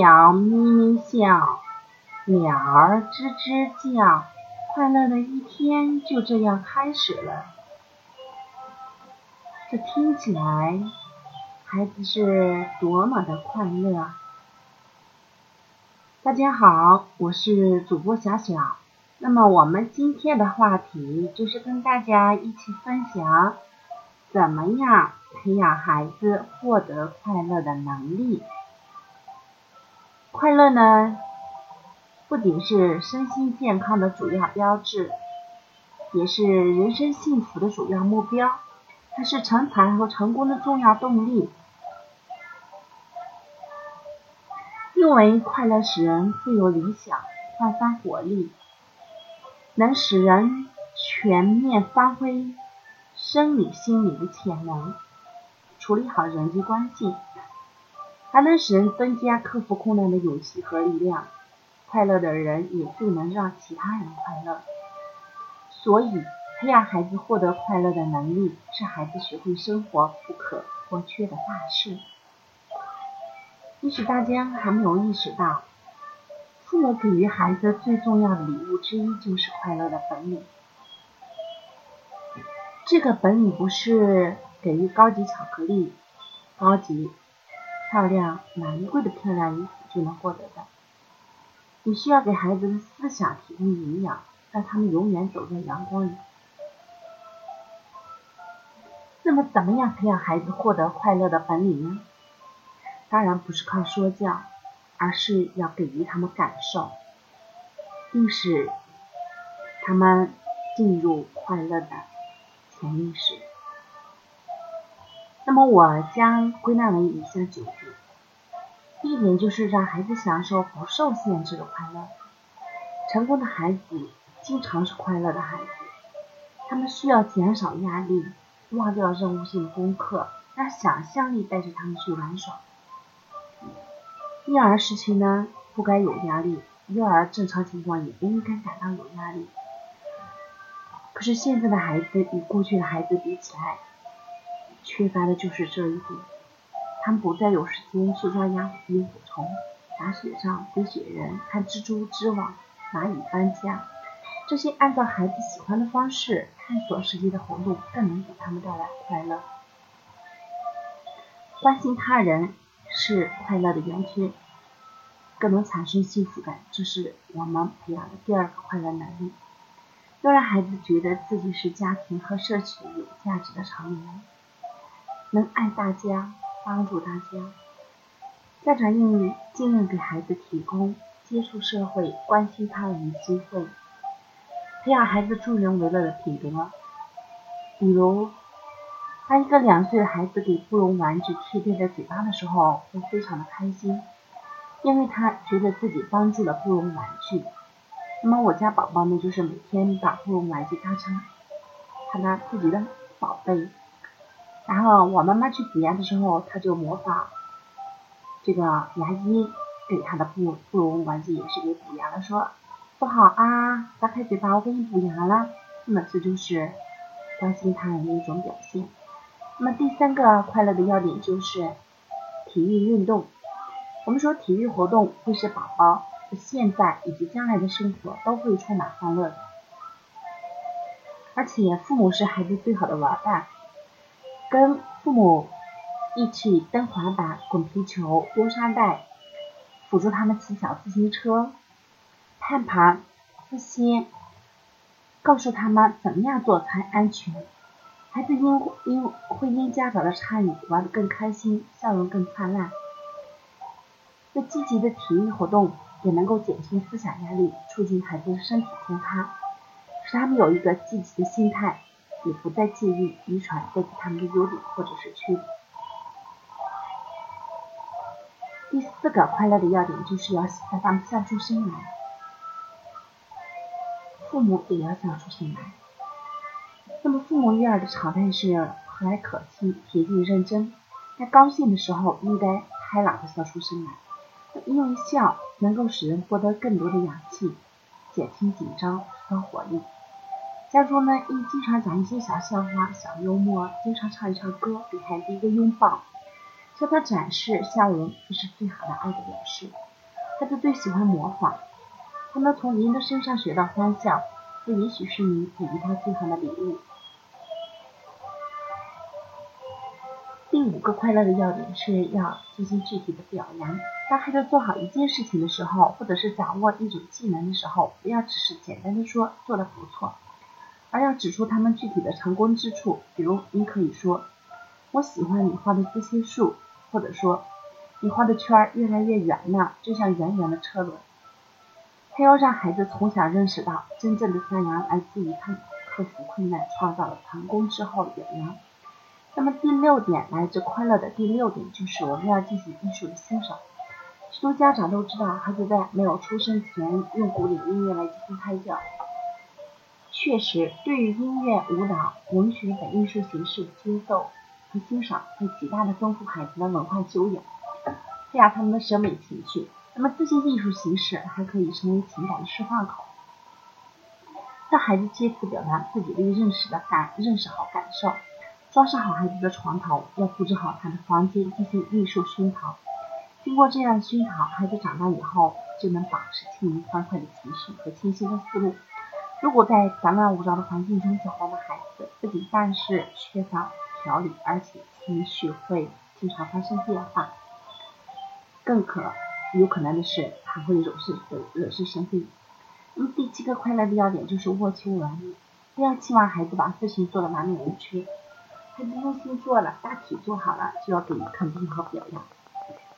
太阳咪咪笑，鸟儿吱吱叫，快乐的一天就这样开始了。这听起来，孩子是多么的快乐！大家好，我是主播小小。那么我们今天的话题就是跟大家一起分享，怎么样培养孩子获得快乐的能力。快乐呢，不仅是身心健康的主要标志，也是人生幸福的主要目标，它是成才和成功的重要动力。因为快乐使人富有理想，焕发活力。能使人全面发挥生理、心理的潜能，处理好人际关系，还能使人增加克服困难的勇气和力量。快乐的人也最能让其他人快乐。所以，培养孩子获得快乐的能力，是孩子学会生活不可或缺的大事。也许大家还没有意识到。父母给予孩子最重要的礼物之一就是快乐的本领。这个本领不是给予高级巧克力、高级、漂亮、名贵的漂亮衣服就能获得的。你需要给孩子的思想提供营养，让他们永远走在阳光里。那么，怎么样培养孩子获得快乐的本领呢？当然不是靠说教。而是要给予他们感受，并使他们进入快乐的潜意识。那么，我将归纳为以下九点：第一点就是让孩子享受不受限制的快乐。成功的孩子经常是快乐的孩子，他们需要减少压力，忘掉任务性功课，让想象力带着他们去玩耍。婴儿时期呢，不该有压力；幼儿正常情况也不应该感到有压力。可是现在的孩子与过去的孩子比起来，缺乏的就是这一点。他们不再有时间去抓鸭子、萤火虫、打雪仗、堆雪人、看蜘蛛织网、蚂蚁搬家。这些按照孩子喜欢的方式探索世界的活动，更能给他们带来快乐。关心他人。是快乐的源泉，更能产生幸福感。这是我们培养的第二个快乐能力，要让孩子觉得自己是家庭和社区有价值的成员，能爱大家，帮助大家。家长应尽量给孩子提供接触社会、关心他人的机会，培养孩子助人为乐的品德，比如。当一个两岁的孩子给布绒玩具贴在嘴巴的时候，会非常的开心，因为他觉得自己帮助了布绒玩具。那么我家宝宝呢，就是每天把布绒玩具当成他的自己的宝贝。然后我妈妈去补牙的时候，他就模仿这个牙医给他的布布绒玩具也是给补牙了，说不好啊，打开嘴巴，我给你补牙了。那么这就是关心他人的一种表现。那么第三个快乐的要点就是体育运动。我们说体育活动会使宝宝现在以及将来的生活都会充满欢乐的，而且父母是孩子最好的玩伴，跟父母一起蹬滑板、滚皮球、丢沙袋，辅助他们骑小自行车、攀爬这些，告诉他们怎么样做才安全。孩子因因会因家长的参与玩得更开心，笑容更灿烂。这积极的体育活动也能够减轻思想压力，促进孩子的身体健康，使他们有一个积极的心态，也不再介意遗传带给他们的优点或者是缺点。第四个快乐的要点就是要让他们笑出声来，父母也要笑出声来。那么，父母育儿的常态是和蔼可亲、恬静认真。在高兴的时候，应该开朗的笑出声来，因为笑能够使人获得更多的氧气，减轻紧张，提高活力。家中呢，应经常讲一些小笑话、小幽默，经常唱一唱歌，给孩子一个拥抱，向他展示笑容，这是最好的爱的表示。孩子最喜欢模仿，他能从您的身上学到欢笑，这也许是你给予他最好的礼物。第五个快乐的要点是要进行具体的表扬。当孩子做好一件事情的时候，或者是掌握一种技能的时候，不要只是简单的说做的不错，而要指出他们具体的成功之处。比如，你可以说：“我喜欢你画的这些树。”或者说：“你画的圈越来越圆了，就像圆圆的车轮。”他要让孩子从小认识到，真正的赞扬来自于他克服困难、创造了成功之后的表扬。那么第六点，来自快乐的第六点就是我们要进行艺术的欣赏。许多家长都知道，孩子在没有出生前用古典音乐来进行胎教。确实，对于音乐、舞蹈、文学等艺术形式的接受和欣赏，会极大的丰富孩子的文化修养，培养他们的审美情趣。那么这些艺术形式还可以成为情感的释放口，让孩子借此表达自己对认识的感认识好感受。装饰好孩子的床头，要布置好他的房间，进行艺术熏陶。经过这样的熏陶，孩子长大以后就能保持轻盈欢快的情绪和清晰的思路。如果在杂乱无章的环境中长大的孩子，不仅办事缺乏条理，而且情绪会经常发生变化，更可有可能的是还会惹事惹惹是生非。那么第七个快乐的要点就是握求完美，不要期望孩子把事情做得完美无缺。孩子用心做了，大体做好了，就要给予肯定和表扬，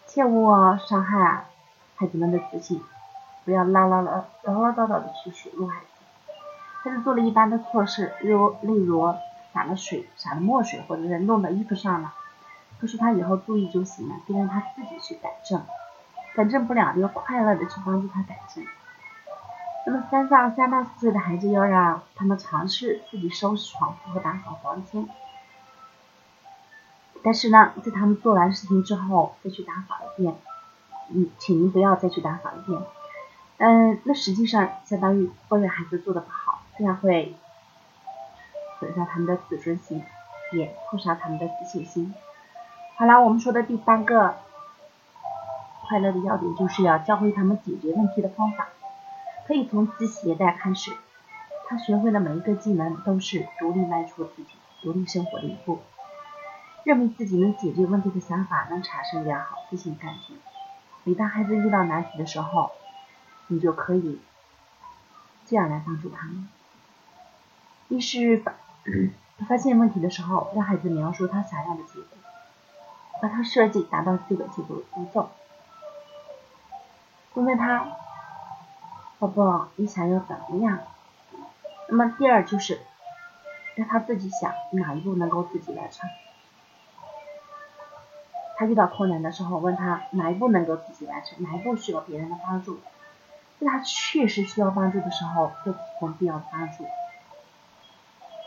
切勿伤害孩子们的自信，不要唠唠唠唠唠叨叨的去数落孩子。他就做了一般的错事，如例如洒了水、洒了墨水，或者是弄到衣服上了，告诉他以后注意就行了，别让他自己去改正。改正不了，要快乐的去帮助他改正。那么三到三到四岁的孩子，要让他们尝试自己收拾床铺和打扫房间。但是呢，在他们做完事情之后再去打扫一遍，嗯，请您不要再去打扫一遍。嗯，那实际上相当于抱怨孩子做的不好，这样会损伤他们的自尊心，也挫伤他们的自信心。好了，我们说的第三个快乐的要点，就是要教会他们解决问题的方法，可以从自携带开始。他学会的每一个技能，都是独立迈出自己独立生活的一步。认为自己能解决问题的想法，能产生良好自信感觉。每当孩子遇到难题的时候，你就可以这样来帮助他们：一是发发现问题的时候，让孩子描述他想要的结果，帮他设计达到这个结果的步骤。问问他：“宝宝，你想要怎么样？”那么第二就是让他自己想哪一步能够自己完成。他遇到困难的时候，问他哪一步能够自己完成，哪一步需要别人的帮助，在他确实需要帮助的时候，就提供必要的帮助，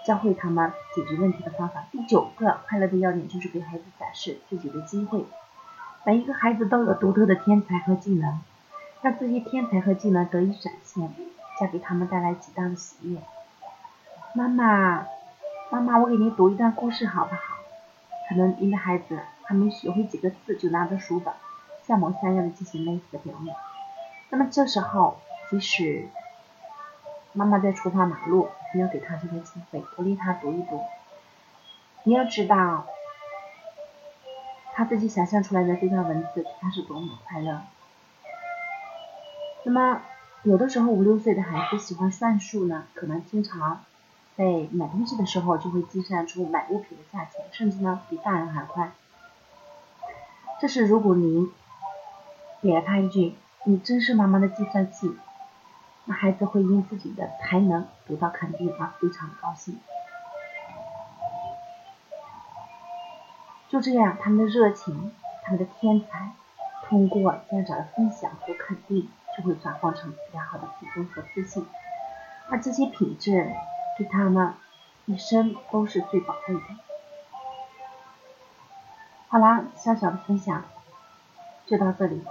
教会他们解决问题的方法。第九个快乐的要点就是给孩子展示自己的机会。每一个孩子都有独特的天才和技能，让这些天才和技能得以展现，将给他们带来极大的喜悦。妈妈，妈妈，我给您读一段故事好不好？可能您的孩子。还没学会几个字，就拿着书本，像模像样的进行类似的表演。那么这时候，即使妈妈在厨房忙碌，你要给他这个机会，鼓励他读一读。你要知道，他自己想象出来的这段文字，他是多么快乐。那么，有的时候五六岁的孩子喜欢算数呢，可能经常在买东西的时候就会计算出买物品的价钱，甚至呢比大人还快。这是如果您给了他一句“你真是妈妈的计算器”，那孩子会因自己的才能得到肯定而非常高兴。就这样，他们的热情、他们的天才，通过家长的分享和肯定，就会转化成良好的品质和自信，而这些品质对他们一生都是最宝贵的。好啦，小小的分享就到这里，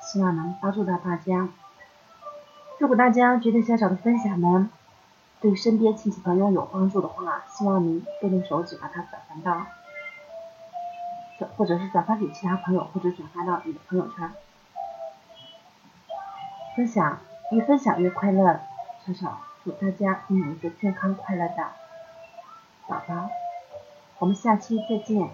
希望能帮助到大家。如果大家觉得小小的分享呢对身边亲戚朋友有帮助的话，希望您动动手指把它转发到或者是转发给其他朋友，或者转发到你的朋友圈。分享越分享越快乐，小小祝大家拥有一个健康快乐的宝宝。我们下期再见。